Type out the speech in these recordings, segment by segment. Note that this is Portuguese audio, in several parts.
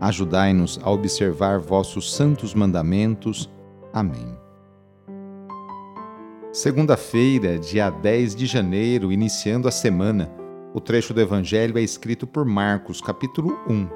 Ajudai-nos a observar vossos santos mandamentos. Amém. Segunda-feira, dia 10 de janeiro, iniciando a semana. O trecho do Evangelho é escrito por Marcos, capítulo 1,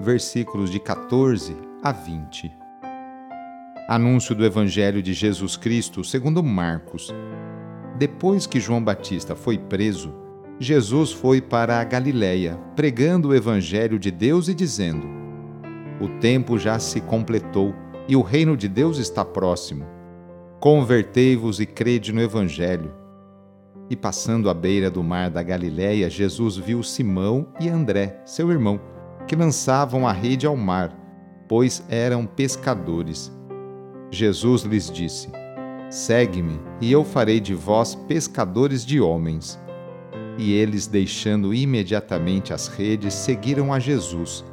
versículos de 14 a 20. Anúncio do Evangelho de Jesus Cristo segundo Marcos. Depois que João Batista foi preso, Jesus foi para a Galiléia, pregando o Evangelho de Deus e dizendo: o tempo já se completou e o reino de Deus está próximo. Convertei-vos e crede no Evangelho. E passando à beira do mar da Galiléia, Jesus viu Simão e André, seu irmão, que lançavam a rede ao mar, pois eram pescadores. Jesus lhes disse: Segue-me, e eu farei de vós pescadores de homens. E eles, deixando imediatamente as redes, seguiram a Jesus.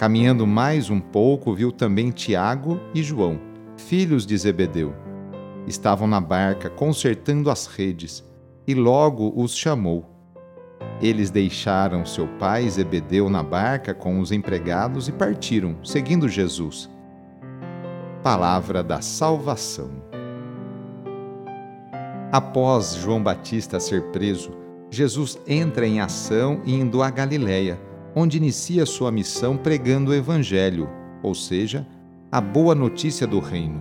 Caminhando mais um pouco, viu também Tiago e João, filhos de Zebedeu. Estavam na barca consertando as redes, e logo os chamou. Eles deixaram seu pai Zebedeu na barca com os empregados e partiram, seguindo Jesus. Palavra da Salvação. Após João Batista ser preso, Jesus entra em ação indo a Galiléia onde inicia sua missão pregando o Evangelho, ou seja, a boa notícia do Reino.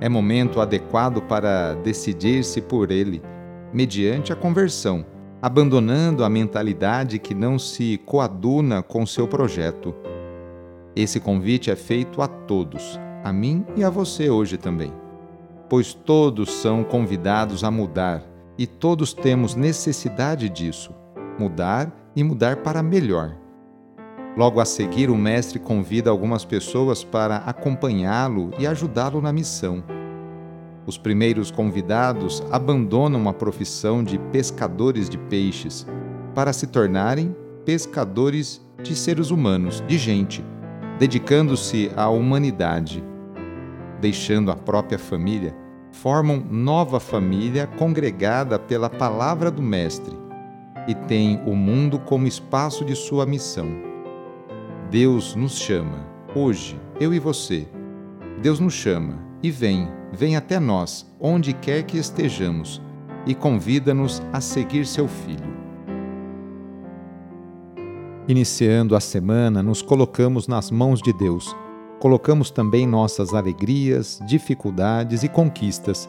É momento adequado para decidir-se por ele, mediante a conversão, abandonando a mentalidade que não se coaduna com seu projeto. Esse convite é feito a todos, a mim e a você hoje também. Pois todos são convidados a mudar e todos temos necessidade disso mudar e mudar para melhor. Logo a seguir, o Mestre convida algumas pessoas para acompanhá-lo e ajudá-lo na missão. Os primeiros convidados abandonam a profissão de pescadores de peixes para se tornarem pescadores de seres humanos, de gente, dedicando-se à humanidade. Deixando a própria família, formam nova família congregada pela palavra do Mestre e tem o mundo como espaço de sua missão. Deus nos chama, hoje, eu e você. Deus nos chama e vem, vem até nós, onde quer que estejamos, e convida-nos a seguir seu Filho. Iniciando a semana, nos colocamos nas mãos de Deus. Colocamos também nossas alegrias, dificuldades e conquistas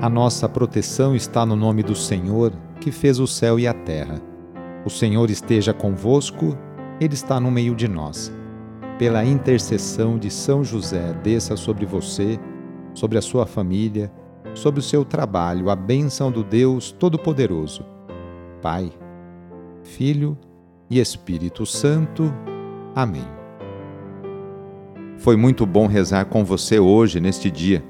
A nossa proteção está no nome do Senhor, que fez o céu e a terra. O Senhor esteja convosco, Ele está no meio de nós. Pela intercessão de São José, desça sobre você, sobre a sua família, sobre o seu trabalho, a bênção do Deus Todo-Poderoso. Pai, Filho e Espírito Santo. Amém. Foi muito bom rezar com você hoje, neste dia.